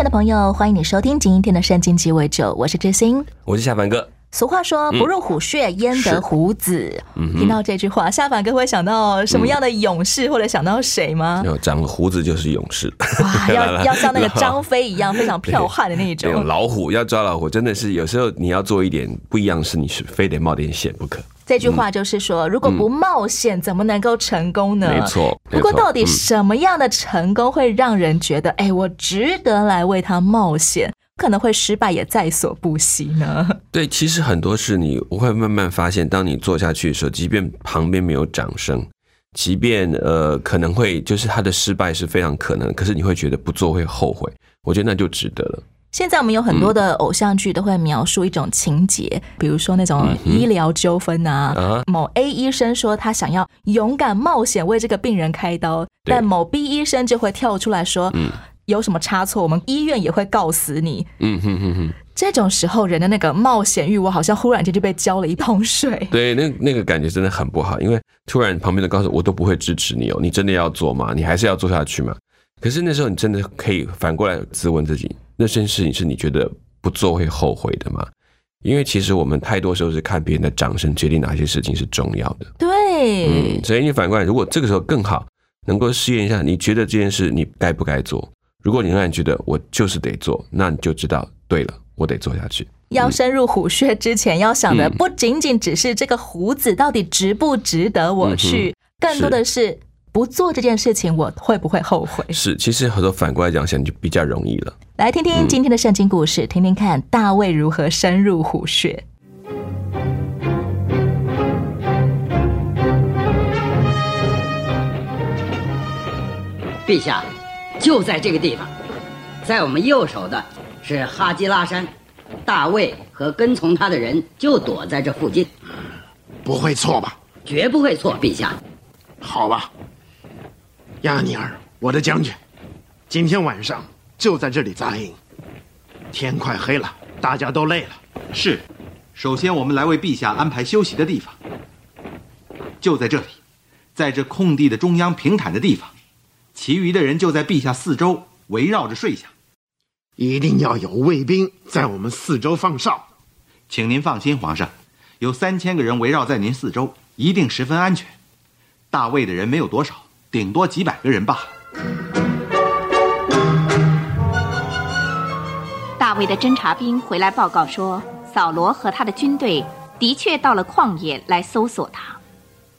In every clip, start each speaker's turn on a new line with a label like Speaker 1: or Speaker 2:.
Speaker 1: 亲爱的朋友，欢迎你收听今天的圣经鸡尾酒，我是知心。
Speaker 2: 我是夏凡哥。
Speaker 1: 俗话说“不入虎穴，焉得虎子”。
Speaker 2: 嗯
Speaker 1: 听到这句话，下凡哥会想到什么样的勇士，或者想到谁吗？
Speaker 2: 有长了胡子就是勇士，
Speaker 1: 哇，要要像那个张飞一样非常彪悍的那
Speaker 2: 这种
Speaker 1: 种。
Speaker 2: 老虎要抓老虎，真的是有时候你要做一点不一样的事，你是非得冒点险不可。
Speaker 1: 这句话就是说，如果不冒险，怎么能够成功呢？
Speaker 2: 没错
Speaker 1: 不过，到底
Speaker 2: 嗯
Speaker 1: 什么样的成功会让人觉得，哎，我值得来为他冒险？可能会失败也在所不惜呢。
Speaker 2: 对，其实很多事你我会慢慢发现，当你做下去的时候，即便旁边没有掌声，即便呃可能会就是他的失败是非常可能，可是你会觉得不做会后悔，我觉得那就值得了。
Speaker 1: 现在我们有很多的偶像剧都会描述一种情节，比如说那种医疗纠纷啊，
Speaker 2: 啊
Speaker 1: 某 A 医生说他想要勇敢冒险为这个病人开刀，但某 B 医生就会跳出来说，
Speaker 2: 嗯
Speaker 1: 有什么差错，我们医院也会告死你。
Speaker 2: 嗯哼哼哼，
Speaker 1: 这种时候，人的那个冒险欲，我好像忽然间就被浇了一桶水。
Speaker 2: 对，那那个感觉真的很不好，因为突然旁边的告诉我，我都不会支持你哦，你真的要做吗？你还是要做下去吗？可是那时候你真的可以反过来自问自己，那件事情是你觉得不做会后悔的吗？因为其实我们太多时候是看别人的掌声决定哪些事情是重要的。
Speaker 1: 对，
Speaker 2: 嗯，所以你反过来，如果这个时候更好，能够试验一下，你觉得这件事你该不该做？如果你仍然觉得我就是得做，那你就知道对了，我得做下去。
Speaker 1: 要深入虎穴之前，要想的
Speaker 2: 嗯
Speaker 1: 不仅仅只是这个胡子到底值不值得我去，更多的是不做这件事情，我会不会后悔？
Speaker 2: 是，其实很多反过来讲想就比较容易了。
Speaker 1: 来听听今天的圣经故事，听听看大卫如何深入虎穴。
Speaker 3: 陛下，就在这个地方，在我们右手的是哈基拉山，大卫和跟从他的人就躲在这附近，
Speaker 4: 不会错吧？
Speaker 3: 绝不会错。陛下，
Speaker 4: 好吧，亚尼尔，我的将军，今天晚上就在这里扎营。天快黑了，大家都累了。
Speaker 5: 是，首先我们来为陛下安排休息的地方，就在这里，在这空地的中央平坦的地方，其余的人就在陛下四周围绕着睡下。
Speaker 4: 一定要有卫兵在我们四周放哨。
Speaker 5: 请您放心，皇上，有三千个人围绕在您四周，一定十分安全。大卫的人没有多少，顶多几百个人罢了。
Speaker 6: 卫的侦察兵回来报告说，扫罗和他的军队的确到了旷野来搜索他。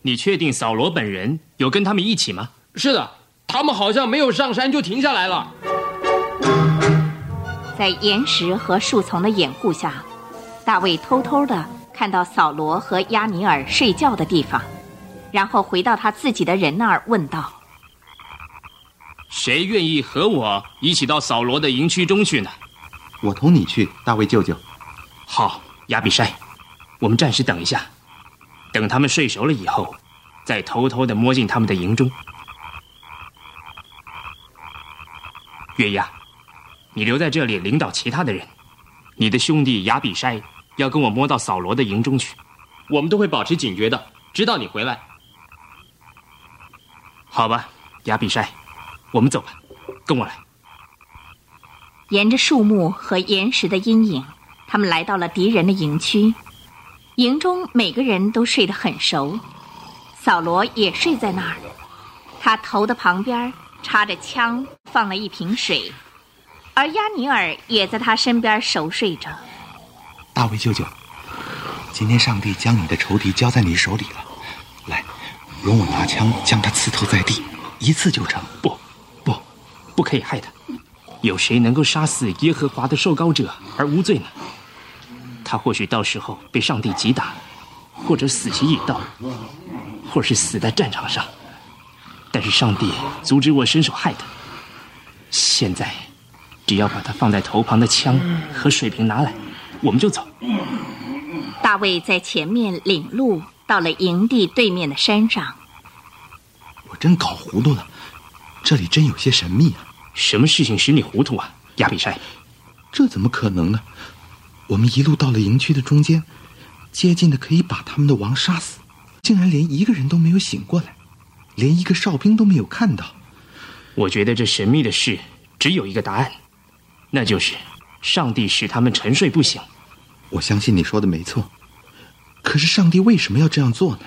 Speaker 7: 你确定扫罗本人有跟他们一起吗？
Speaker 8: 是的，他们好像没有上山就停下来了。
Speaker 6: 在岩石和树丛的掩护下，大卫偷偷的看到扫罗和亚尼尔睡觉的地方，然后回到他自己的人那儿问道
Speaker 7: 谁愿意和我一起到扫罗的营区中去呢？
Speaker 5: 我同你去，大卫舅舅。
Speaker 7: 好，亚比筛，我们暂时等一下，等他们睡熟了以后，再偷偷的摸进他们的营中。月牙，你留在这里领导其他的人，你的兄弟亚比筛要跟我摸到扫罗的营中去。
Speaker 8: 我们都会保持警觉的，直到你回来。
Speaker 7: 好吧，亚比筛，我们走吧，跟我来。
Speaker 6: 沿着树木和岩石的阴影，他们来到了敌人的营区。营中每个人都睡得很熟，扫罗也睡在那儿，他头的旁边插着枪，放了一瓶水，而亚尼尔也在他身边熟睡着。
Speaker 5: 大卫舅舅，今天上帝将你的仇敌交在你手里了，来，容我拿枪将他刺透在地，一刺就成。
Speaker 7: 不，不，不可以害他。有谁能够杀死耶和华的受膏者而无罪呢？他或许到时候被上帝击打，或者死期已到，或是死在战场上。但是上帝阻止我伸手害他。现在，只要把他放在头旁的枪和水瓶拿来，我们就走。
Speaker 6: 大卫在前面领路，到了营地对面的山上。
Speaker 5: 我真搞糊涂了，这里真有些神秘啊！
Speaker 7: 什么事情使你糊涂啊，亚比筛？
Speaker 5: 这怎么可能呢？我们一路到了营区的中间，接近的可以把他们的王杀死，竟然连一个人都没有醒过来，连一个哨兵都没有看到。
Speaker 7: 我觉得这神秘的事只有一个答案，那就是上帝使他们沉睡不醒。
Speaker 5: 我相信你说的没错，可是上帝为什么要这样做呢？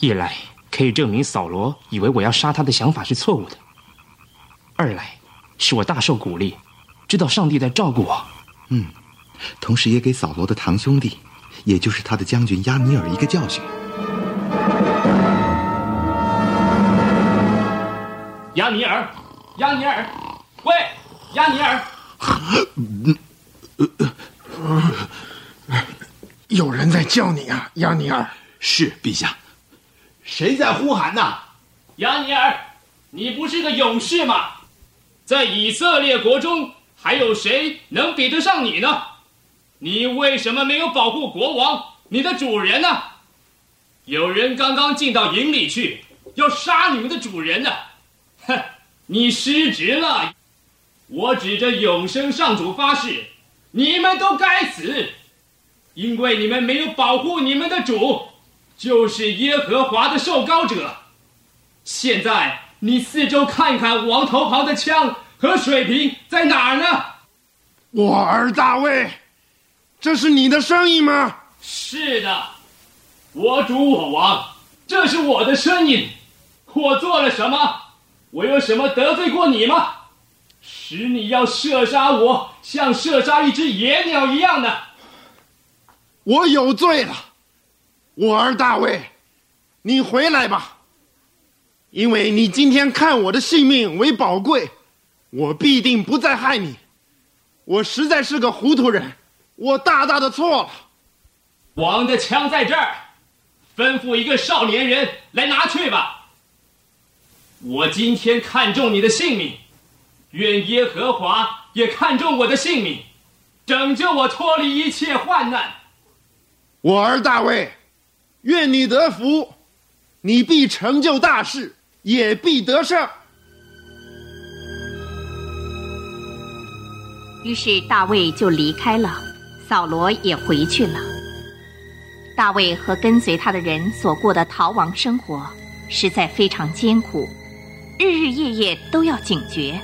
Speaker 7: 一来可以证明扫罗以为我要杀他的想法是错误的；二来使我大受鼓励，知道上帝在照顾我。
Speaker 5: 嗯，同时也给扫罗的堂兄弟，也就是他的将军亚尼尔一个教训。
Speaker 8: 亚尼尔，亚尼尔，喂，亚尼尔，
Speaker 4: 有人在叫你啊，亚尼尔。
Speaker 5: 是陛下。谁在呼喊呢？
Speaker 8: 亚尼尔，你不是个勇士吗？在以色列国中，还有谁能比得上你呢？你为什么没有保护国王，你的主人呢？有人刚刚进到营里去，要杀你们的主人呢。哼，你失职了！我指着永生上主发誓，你们都该死，因为你们没有保护你们的主，就是耶和华的受膏者。现在你四周看看，王头旁的枪和水瓶在哪儿呢？
Speaker 4: 我儿大卫，这是你的声音吗？
Speaker 8: 是的，我主我王，这是我的声音。我做了什么？我有什么得罪过你吗？使你要射杀我，像射杀一只野鸟一样的？
Speaker 4: 我有罪了，我儿大卫，你回来吧，因为你今天看我的性命为宝贵，我必定不再害你。我实在是个糊涂人，我大大的错了。
Speaker 8: 王的枪在这儿，吩咐一个少年人来拿去吧。我今天看中你的性命，愿耶和华也看中我的性命，拯救我脱离一切患难。
Speaker 4: 我儿大卫，愿你得福，你必成就大事，也必得胜。
Speaker 6: 于是大卫就离开了，扫罗也回去了。大卫和跟随他的人所过的逃亡生活，实在非常艰苦，日日夜夜都要警觉，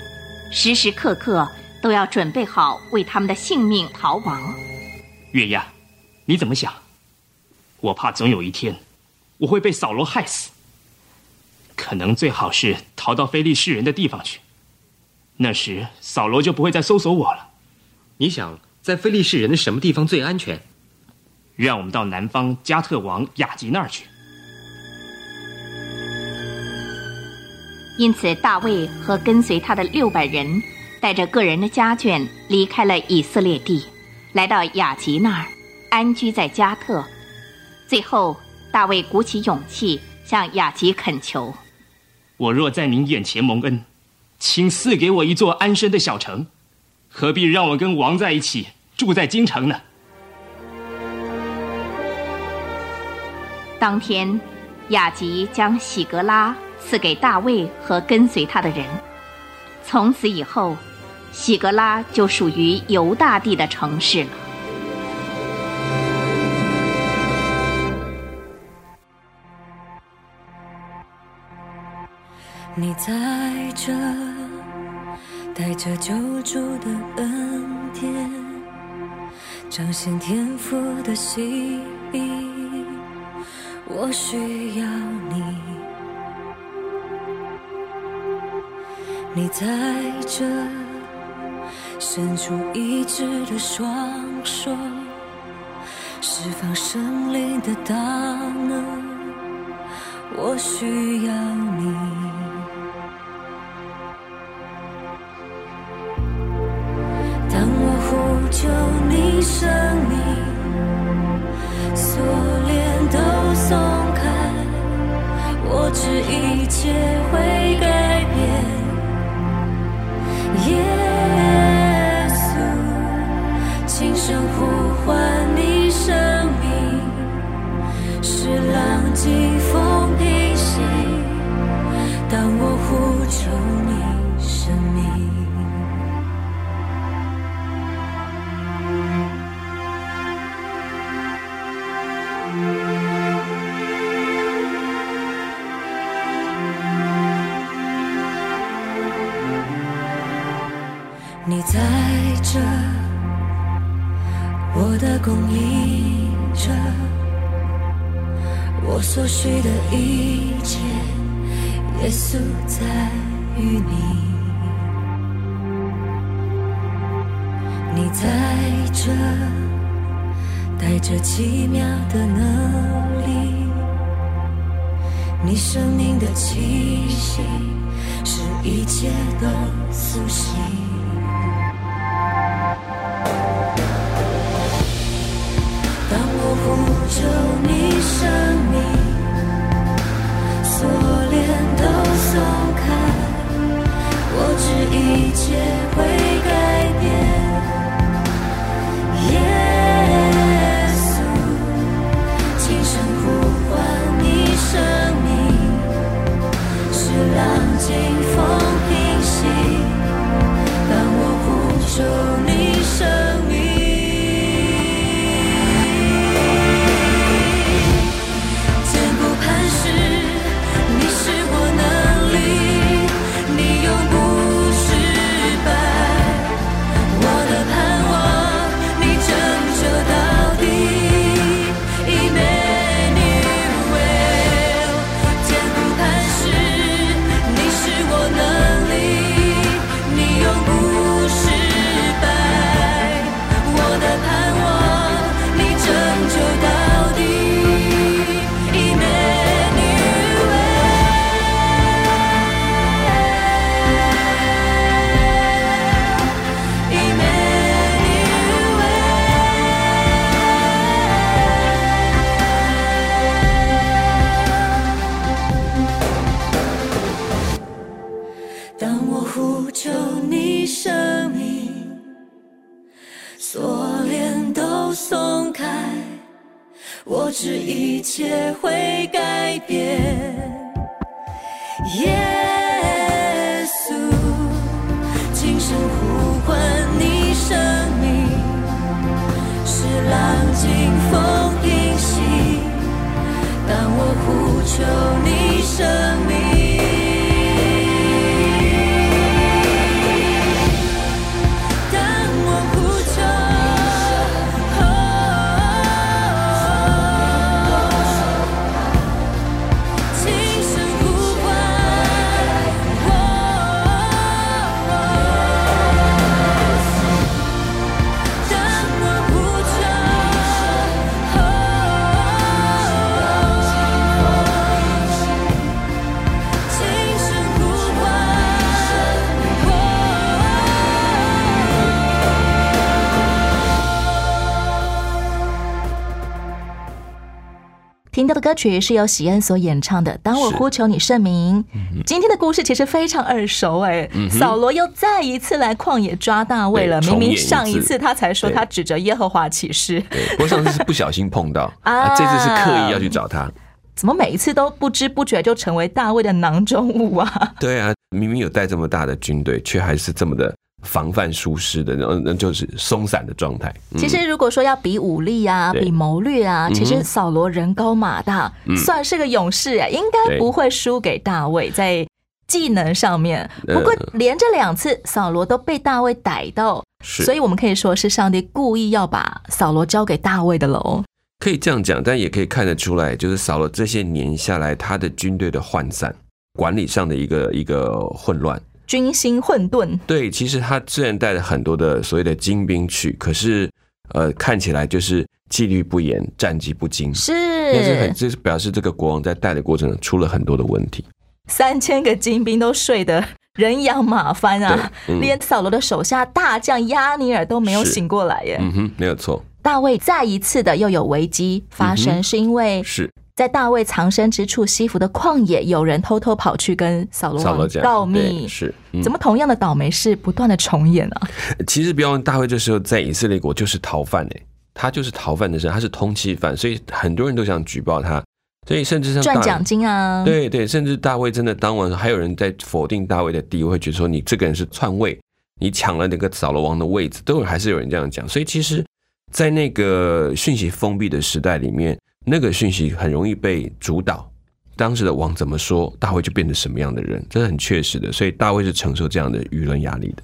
Speaker 6: 时时刻刻都要准备好为他们的性命逃亡。
Speaker 7: 月牙，你怎么想？我怕总有一天，我会被扫罗害死。可能最好是逃到非利士人的地方去，那时扫罗就不会再搜索我了。
Speaker 9: 你想在非利士人的什么地方最安全？
Speaker 7: 让我们到南方加特王雅吉那儿去。
Speaker 6: 因此，大卫和跟随他的六百人，带着个人的家眷，离开了以色列地，来到雅吉那儿，安居在加特。最后，大卫鼓起勇气向雅吉恳求：“
Speaker 7: 我若在您眼前蒙恩，请赐给我一座安身的小城，何必让我跟王在一起住在京城呢？”
Speaker 6: 当天，雅吉将喜格拉赐给大卫和跟随他的人。从此以后，喜格拉就属于犹大地的城市了。
Speaker 10: 你在这，带着救主的恩典，彰显天赋的心意。我需要你，你在这，伸出医治的双手，释放生灵的大能。我需要你，你生命锁链都松开，我知一切会改变。耶稣，轻声呼唤你，生命是浪迹风平息。当。在这，我的供应者，我所需的一切，耶稣在于你。你在这，带着奇妙的能力，你生命的气息，使一切都苏醒。
Speaker 1: 歌曲是由喜恩所演唱的《当我呼求你圣名》。今天的故事其实非常耳熟哎，扫罗又再一次来旷野抓大卫了。明明上一次他才说他指着耶和华起誓，
Speaker 2: 对，不过上次是不小心碰到，
Speaker 1: 啊
Speaker 2: 啊，这次是刻意要去找他。
Speaker 1: 怎么每一次都不知不觉就成为大卫的囊中物啊？
Speaker 2: 对啊，明明有带这么大的军队，却还是这么的防范疏失的，然后那就是松散的状态。嗯
Speaker 1: 其实如果说要比武力啊，比谋略啊，其实扫罗人高马大，
Speaker 2: 嗯
Speaker 1: 算是个勇士啊，应该不会输给大卫在技能上面。
Speaker 2: 呃
Speaker 1: 不过连着两次扫罗都被大卫逮到，所以我们可以说是上帝故意要把扫罗交给大卫的喽。
Speaker 2: 可以这样讲，但也可以看得出来，就是扫罗这些年下来，他的军队的涣散，管理上的一个一个混乱。
Speaker 1: 军心混沌，
Speaker 2: 对，其实他虽然带了很多的所谓的精兵去，可是呃，看起来就是纪律不严，战绩不精。
Speaker 1: 是。
Speaker 2: 那是很，这是表示这个国王在带的过程中出了很多的问题。
Speaker 1: 三千个精兵都睡得人仰马翻啊，连扫罗的手下大将亚尼尔都没有醒过来耶。
Speaker 2: 嗯哼，没有错，
Speaker 1: 大卫再一次的又有危机发生，
Speaker 2: 嗯
Speaker 1: 是因为
Speaker 2: 是
Speaker 1: 在大卫藏身之处西弗的旷野，有人偷偷跑去跟扫罗王告密
Speaker 2: 对，是嗯
Speaker 1: 怎么同样的倒霉事不断的重演啊？
Speaker 2: 其实不要问大卫这时候在以色列国就是逃犯哎、他就是逃犯的身，他是通缉犯，所以很多人都想举报他，所以甚至
Speaker 1: 赚奖金啊，
Speaker 2: 对对，甚至大卫真的当晚，还有人在否定大卫的地位，会觉得说你这个人是篡位，你抢了那个扫罗王的位置，都有还是有人这样讲。所以其实，在那个讯息封闭的时代里面，那个讯息很容易被主导。当时的王怎么说，大卫就变成什么样的人，这是很确实的。所以大卫是承受这样的舆论压力的。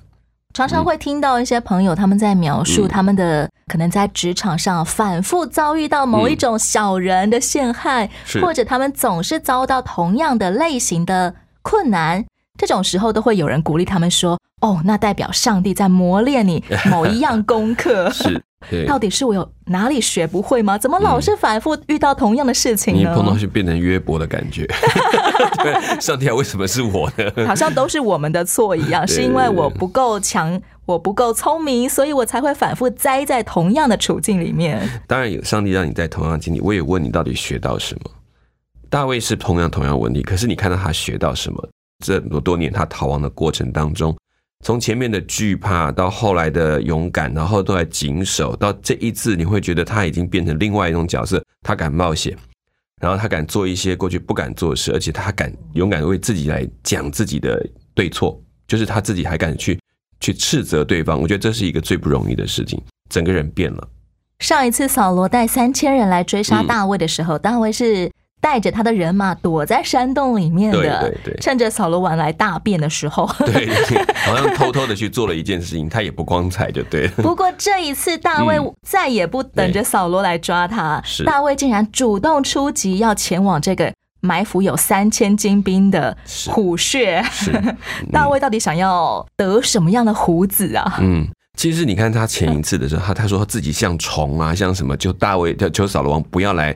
Speaker 1: 常常会听到一些朋友他们在描述
Speaker 2: 嗯
Speaker 1: 他们的可能在职场上反复遭遇到某一种小人的陷害，
Speaker 2: 是
Speaker 1: 或者他们总是遭到同样的类型的困难。这种时候都会有人鼓励他们说：“哦，那代表上帝在磨练你 某一样功课。”
Speaker 2: 是，对，
Speaker 1: 到底是我有哪里学不会吗？怎么老是反复遇到同样的事情呢？
Speaker 2: 你碰到就变成约伯的感觉。对，上帝啊，为什么是我呢？
Speaker 1: 好像都是我们的错一样，是因为我不够强，我不够聪明，所以我才会反复栽在同样的处境里面。
Speaker 2: 当然有上帝让你在同样的经历，我也问你到底学到什么。大卫是同样同样问题，可是你看到他学到什么？这么多年他逃亡的过程当中，从前面的惧怕到后来的勇敢，然后都来谨守，到这一次你会觉得他已经变成另外一种角色，他敢冒险，然后他敢做一些过去不敢做的事，而且他敢勇敢地为自己来讲自己的对错，就是他自己还敢去去斥责对方。我觉得这是一个最不容易的事情，整个人变了。
Speaker 1: 上一次扫罗带三千人来追杀大卫的时候，大卫是带着他的人马躲在山洞里面的，
Speaker 2: 对对对
Speaker 1: 趁着扫罗王来大便的时候。
Speaker 2: 对，好像偷偷的去做了一件事情，他也不光彩，就对了。
Speaker 1: 不过这一次，大卫
Speaker 2: 嗯
Speaker 1: 再也不等着扫罗来抓他，
Speaker 2: 是
Speaker 1: 大卫竟然主动出击，要前往这个埋伏有三千精兵的虎穴。大卫到底想要得什么样的虎子啊？
Speaker 2: 嗯，其实你看他前一次的时候，他他说自己像虫啊，像什么，就大卫就求扫罗王不要来，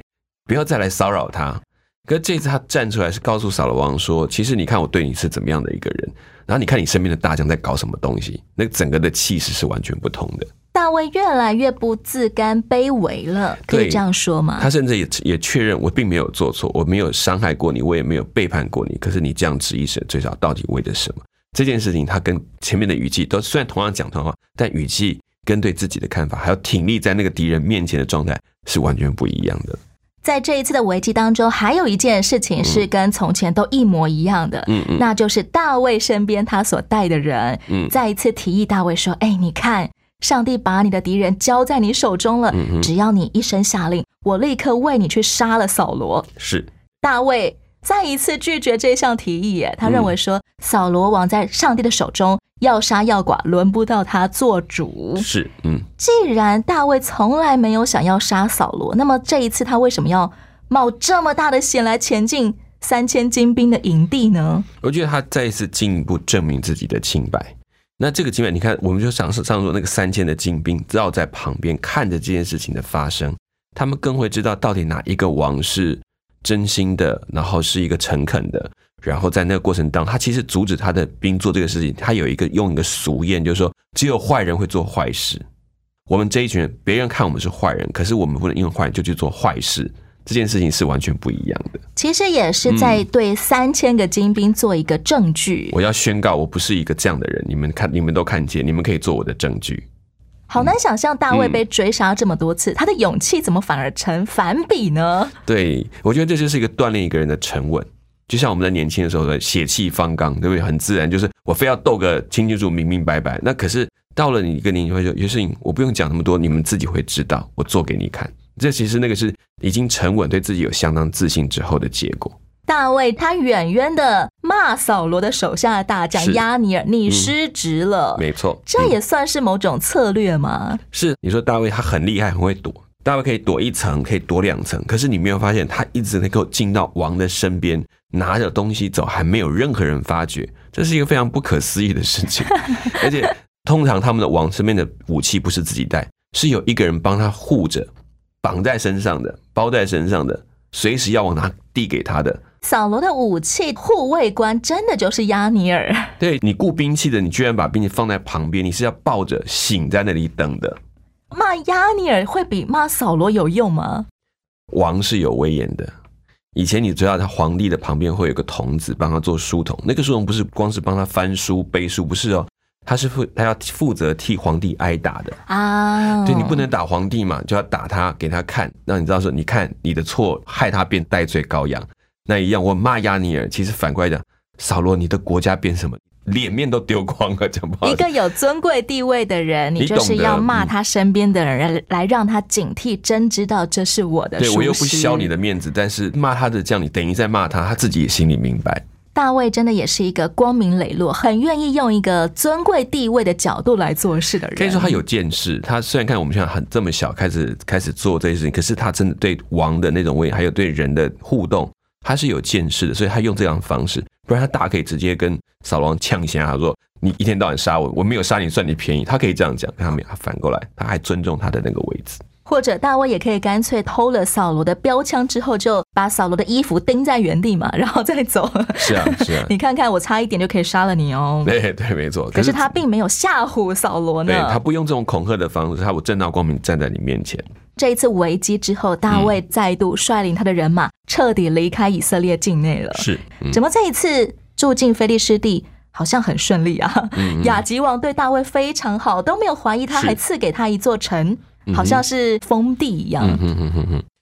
Speaker 2: 不要再来骚扰他。可是这次他站出来是告诉扫罗王说，其实你看我对你是怎么样的一个人，然后你看你身边的大将在搞什么东西，那整个的气势是完全不同的。
Speaker 1: 大卫越来越不自甘卑微了，可以这样说吗？
Speaker 2: 他甚至也也确认我并没有做错，我没有伤害过你，我也没有背叛过你。可是你这样质疑神最少到底为了什么？这件事情他跟前面的语气都虽然同样讲同样话，但语气跟对自己的看法，还有挺立在那个敌人面前的状态是完全不一样的。
Speaker 1: 在这一次的危机当中，还有一件事情是跟从前都一模一样的，
Speaker 2: 嗯嗯。
Speaker 1: 那就是大卫身边他所带的人，
Speaker 2: 嗯。
Speaker 1: 再一次提议大卫说：“哎，你看，上帝把你的敌人交在你手中了，
Speaker 2: 嗯
Speaker 1: 只要你一声下令，我立刻为你去杀了扫罗。
Speaker 2: 是”
Speaker 1: 大卫再一次拒绝这项提议，耶，他认为说、扫罗王在上帝的手中，要杀要剐，轮不到他做主。
Speaker 2: 是，嗯，
Speaker 1: 既然大卫从来没有想要杀扫罗，那么这一次他为什么要冒这么大的险来前进三千精兵的营地呢？
Speaker 2: 我觉得他再一次进一步证明自己的清白。那这个清白，你看，我们就上上说那个三千的精兵绕在旁边看着这件事情的发生，他们更会知道到底哪一个王是真心的，然后是一个诚恳的。然后在那个过程当中，他其实阻止他的兵做这个事情，他有一个用一个俗谚，就是说只有坏人会做坏事。我们这一群人，别人看我们是坏人，可是我们不能因为坏人就去做坏事，这件事情是完全不一样的。
Speaker 1: 其实也是在对三千个精兵做一个证据。
Speaker 2: 我要宣告，我不是一个这样的人。你们看，你们都看见，你们可以做我的证据。
Speaker 1: 好难想象大卫被追杀这么多次，他的勇气怎么反而成反比呢？
Speaker 2: 对，我觉得这就是一个锻炼一个人的沉稳。就像我们在年轻的时候的血气方刚，对不对？很自然，就是我非要斗个清清楚楚、明明白白。那可是到了你一个年纪，会说有些事情我不用讲那么多，你们自己会知道，我做给你看。这其实那个是已经沉稳，对自己有相当自信之后的结果。
Speaker 1: 大卫他远远的骂扫罗的手下的大将
Speaker 2: 是
Speaker 1: 亚尼尔，你
Speaker 2: 嗯
Speaker 1: 失职了。
Speaker 2: 没错，
Speaker 1: 这也算是某种策略吗？
Speaker 2: 是你说大卫他很厉害，很会躲。大卫可以躲一层，可以躲两层，可是你没有发现他一直能够进到王的身边，拿着东西走，还没有任何人发觉，这是一个非常不可思议的事情。而且通常他们的王身边的武器不是自己带，是有一个人帮他护着，绑在身上的，包在身上的，随时要往拿递给他的。
Speaker 1: 扫罗的武器护卫官真的就是亚尼尔。
Speaker 2: 对你雇兵器的，你居然把兵器放在旁边，你是要抱着醒在那里等的。
Speaker 1: 骂亚尼尔会比骂扫罗有用吗？
Speaker 2: 王是有威严的。以前你知道，他皇帝的旁边会有个童子帮他做书童，那个书童不是光是帮他翻书背书，不是哦，他是负他要负责替皇帝挨打的。
Speaker 1: 啊，
Speaker 2: 对你不能打皇帝嘛，就要打他给他看，让你知道说，你看你的错害他变戴罪羔羊。那一样，我骂亚尼尔，其实反过来讲，扫罗你的国家变什么？脸面都丢光了，讲不好
Speaker 1: 一个有尊贵地位的人，你
Speaker 2: 你
Speaker 1: 就是要骂
Speaker 2: 嗯
Speaker 1: 他身边的人，来让他警惕，真知道这是我的。
Speaker 2: 对我又不削你的面子，但是骂他的这样，你等于在骂他，他自己也心里明白。
Speaker 1: 大卫真的也是一个光明磊落、很愿意用一个尊贵地位的角度来做事的人。
Speaker 2: 可以说他有见识。他虽然看我们现在很这么小，开始开始做这些事情，可是他真的对王的那种位，还有对人的互动，他是有见识的。所以他用这样的方式，不然他大可以直接跟扫罗王呛下，他说：“你一天到晚杀我，我没有杀你算你便宜。”他可以这样讲，可他没有，他反过来，他还尊重他的那个位置。
Speaker 1: 或者大卫也可以干脆偷了扫罗的标枪之后，就把扫罗的衣服钉在原地嘛，然后再走。
Speaker 2: 是啊，是啊。
Speaker 1: 你看看，我差一点就可以杀了你哦。
Speaker 2: 对对，没错。
Speaker 1: 可是他并没有吓唬扫罗呢。
Speaker 2: 对他不用这种恐吓的方式，他我正大光明站在你面前。
Speaker 1: 这一次危机之后，大卫再度率领他的人马彻底离开以色列境内了。
Speaker 2: 是，
Speaker 1: 怎么这一次住进菲利士地好像很顺利啊？亚吉王对大卫非常好，都没有怀疑他，还赐给他一座城。好像是封地一样。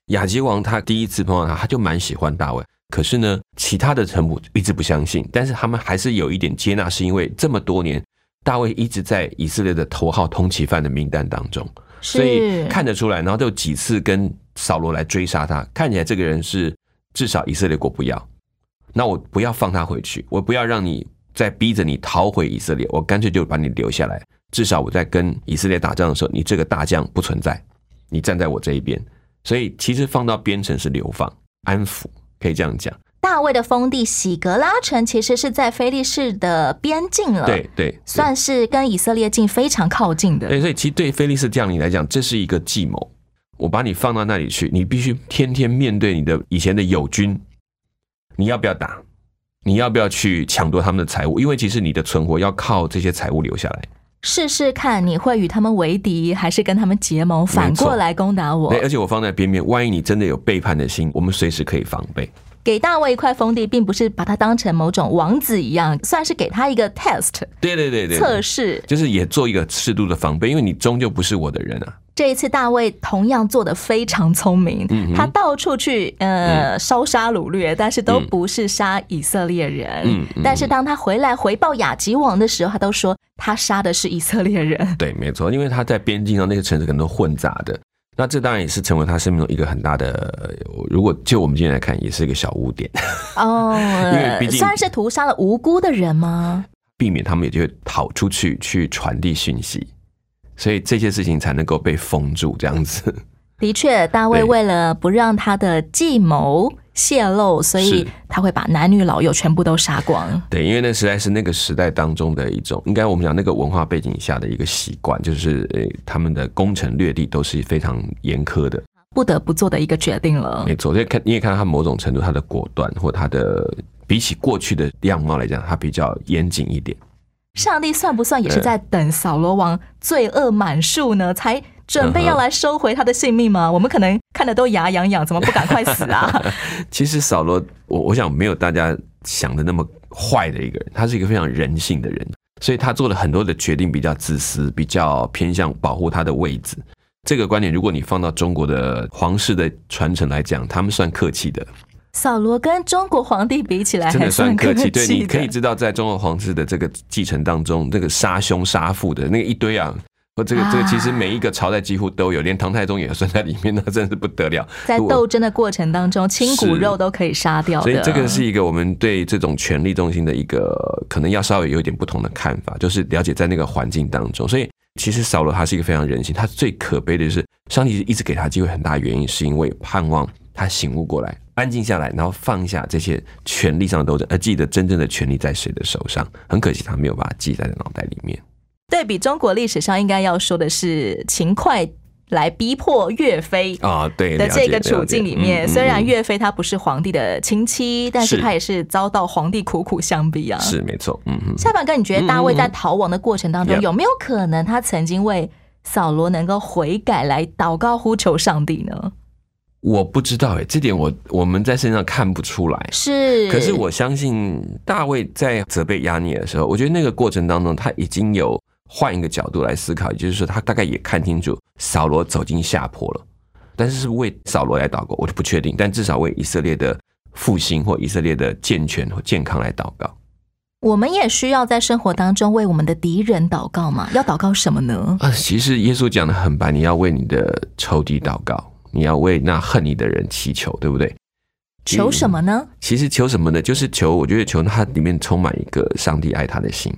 Speaker 2: 亚吉王他第一次碰到他，他就蛮喜欢大卫。可是呢，其他的臣仆一直不相信，但是他们还是有一点接纳，是因为这么多年大卫一直在以色列的头号通缉犯的名单当中，所以看得出来。然后都有几次跟扫罗来追杀他，看起来这个人是至少以色列国不要。那我不要放他回去，我不要让你再逼着你逃回以色列，我干脆就把你留下来。至少我在跟以色列打仗的时候，你这个大将不存在，你站在我这一边。所以其实放到边城是流放安抚，可以这样讲。
Speaker 1: 大卫的封地喜格拉城其实是在菲利士的边境了，
Speaker 2: 对对，
Speaker 1: 算是跟以色列境非常靠近的。
Speaker 2: 对，所以其实对菲利士将领来讲，这是一个计谋。我把你放到那里去，你必须天天面对你的以前的友军，你要不要打？你要不要去抢夺他们的财物？因为其实你的存活要靠这些财物留下来。
Speaker 1: 试试看，你会与他们为敌，还是跟他们结盟，反过来攻打我？
Speaker 2: 对，而且我放在边边，万一你真的有背叛的心，我们随时可以防备。
Speaker 1: 给大卫一块封地，并不是把他当成某种王子一样，算是给他一个 test。
Speaker 2: 对对对对，
Speaker 1: 测试
Speaker 2: 就是也做一个适度的防备，因为你终究不是我的人啊。
Speaker 1: 这一次大卫同样做的非常聪明，他到处去呃烧杀掳掠，但是都不是杀以色列人。但是当他回来回报雅吉王的时候，他都说他杀的是以色列人。
Speaker 2: 对，没错，因为他在边境上那个城市可能都混杂的。那这当然也是成为他生命中一个很大的，如果就我们今天来看，也是一个小污点
Speaker 1: 哦。因为毕竟算是屠杀了无辜的人吗？
Speaker 2: 避免他们也就会跑出去去传递讯息。所以这些事情才能够被封住，这样子。
Speaker 1: 的确，大卫为了不让他的计谋泄露，所以他会把男女老幼全部都杀光。
Speaker 2: 对，因为那实在是那个时代当中的一种，应该我们讲那个文化背景下的一个习惯，就是呃，他们的攻城略地都是非常严苛的，
Speaker 1: 不得不做的一个决定了。
Speaker 2: 没错，所以看你也看到他某种程度他的果断，或他的比起过去的样貌来讲，他比较严谨一点。
Speaker 1: 上帝算不算也是在等扫罗王罪恶满数呢？才准备要来收回他的性命吗？我们可能看的都牙痒痒，怎么不赶快死啊？
Speaker 2: 其实扫罗，我我想没有大家想的那么坏的一个人，他是一个非常人性的人，所以他做了很多的决定比较自私，比较偏向保护他的位置。这个观点，如果你放到中国的皇室的传承来讲，他们算客气的。
Speaker 1: 扫罗跟中国皇帝比起来，
Speaker 2: 真的算
Speaker 1: 客气。
Speaker 2: 对，你可以知道，在中国皇室的这个继承当中，那个杀兄杀父的那个一堆啊，或这个这个，其实每一个朝代几乎都有，连唐太宗也算在里面，那真是不得了。
Speaker 1: 在斗争的过程当中，亲骨肉都可以杀掉。
Speaker 2: 所以这个是一个我们对这种权力中心的一个可能要稍微有一点不同的看法，就是了解在那个环境当中。所以其实扫罗他是一个非常人性，他最可悲的就是上帝一直给他机会，很大原因是因为盼望他醒悟过来。安静下来，然后放下这些权力上的斗争，而记得真正的权力在谁的手上。很可惜，他没有把它记在脑袋里面。
Speaker 1: 对比中国历史上，应该要说的是秦桧来逼迫岳飞
Speaker 2: 啊，对
Speaker 1: 的这个处境里面，虽然岳飞他不是皇帝的亲戚，但是他也是遭到皇帝苦苦相逼啊。
Speaker 2: 是没错，嗯嗯。
Speaker 1: 下半哥，你觉得大卫在逃亡的过程当中，有没有可能他曾经为扫罗能够悔改来祷告呼求上帝呢？
Speaker 2: 我不知道哎，这点我我们在身上看不出来。
Speaker 1: 是，
Speaker 2: 可是我相信大卫在责备亚尼的时候，我觉得那个过程当中，他已经有换一个角度来思考，也就是说，他大概也看清楚扫罗走进下坡了。但是是为扫罗来祷告，我就不确定。但至少为以色列的复兴或以色列的健全和健康来祷告。
Speaker 1: 我们也需要在生活当中为我们的敌人祷告嘛？要祷告什么呢？
Speaker 2: 啊，其实耶稣讲的很白，你要为你的仇敌祷告。你要为那恨你的人祈求，对不对？
Speaker 1: 求什么呢？
Speaker 2: 其实求什么呢？就是求，我觉得求他里面充满一个上帝爱他的心，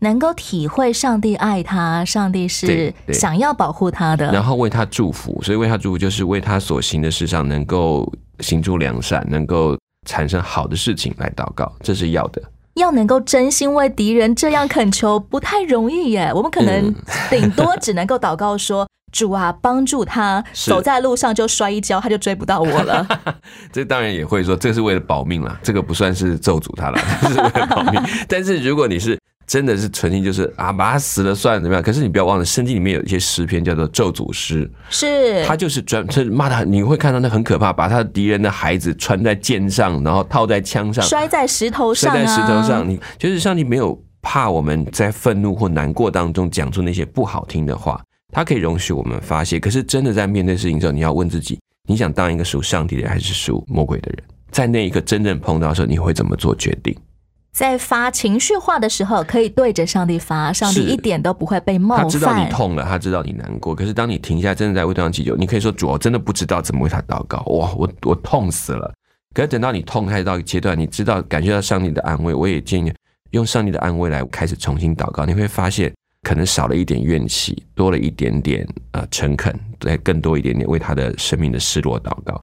Speaker 1: 能够体会上帝爱他，上帝是想要保护他的。
Speaker 2: 然后为他祝福。所以为他祝福，就是为他所行的事上能够行出良善，能够产生好的事情来祷告，这是要的。
Speaker 1: 要能够真心为敌人这样恳求，不太容易耶。我们可能
Speaker 2: 嗯
Speaker 1: 顶多只能够祷告说：“主啊，帮助他，走在路上就摔一跤，他就追不到我了。
Speaker 2: 这当然也会说，这是为了保命啦，这个不算是咒诅他了，这是为了保命。但是如果你是真的是存心，就是啊，把他死了算了怎么样？可是你不要忘了，圣经里面有一些诗篇叫做咒诅诗，”
Speaker 1: 是，
Speaker 2: 他就是专是骂他，你会看到那很可怕，把他敌人的孩子穿在剑上，然后套在枪上，
Speaker 1: 摔在石头上、啊，
Speaker 2: 摔在石头上。你就是上帝没有怕我们在愤怒或难过当中讲出那些不好听的话，他可以容许我们发泄。可是真的在面对事情之后，你要问自己：你想当一个属上帝的人，还是属魔鬼的人？在那一刻真正碰到的时候，你会怎么做决定？
Speaker 1: 在发情绪化的时候，可以对着上帝发，上帝一点都不会被冒
Speaker 2: 他知道你。痛了，他知道你难过。可是当你停下，真的在为对方祈求，你可以说：“主，我真的不知道怎么为他祷告。哇，我我痛死了。”可是等到你痛开始到一个阶段，你知道感觉到上帝的安慰，我也建议用上帝的安慰来开始重新祷告。你会发现，可能少了一点怨气，多了一点点呃诚恳，再更多一点点为他的生命的失落祷告。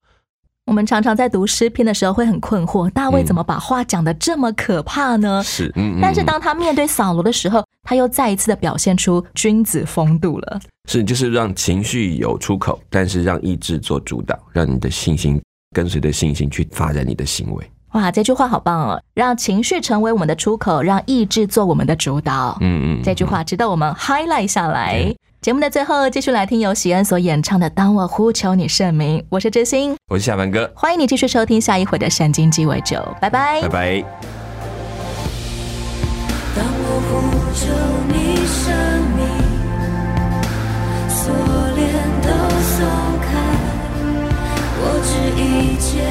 Speaker 1: 我们常常在读诗篇的时候会很困惑，大卫怎么把话讲得这么可怕呢？
Speaker 2: 是，嗯，嗯
Speaker 1: 但是
Speaker 2: 嗯
Speaker 1: 当他面对扫罗的时候，他又再一次的表现出君子风度了。
Speaker 2: 是就是让情绪有出口，但是让意志做主导，让你的信心跟随着信心去发展你的行为。
Speaker 1: 哇，这句话好棒哦！让情绪成为我们的出口，让意志做我们的主导。
Speaker 2: 嗯嗯，
Speaker 1: 这句话值得我们 highlight 下来。节目的最后，继续来听由喜恩所演唱的《当我呼求你圣名》。我是真心，
Speaker 2: 我是小凡哥，
Speaker 1: 欢迎你继续收听下一回的《圣经鸡尾酒》，拜拜，
Speaker 2: 拜拜。
Speaker 10: 当我呼求你生命，锁链都松开，我知一切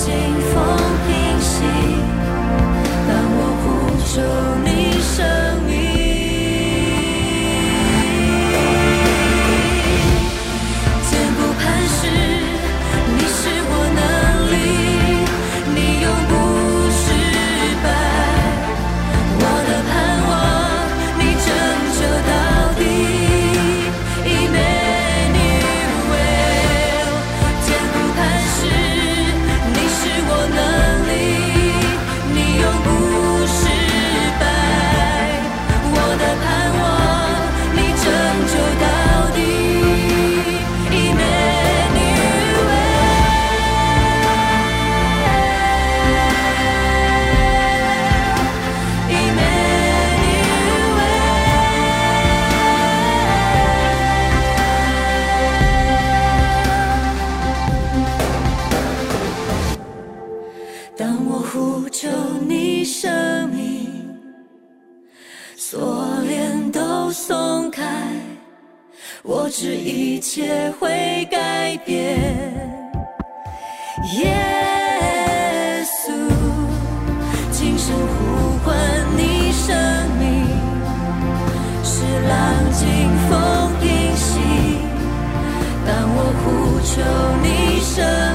Speaker 10: 浪静风平息。当我呼求耶稣，轻声呼唤你生命，是浪静风平息，当我呼求你生命。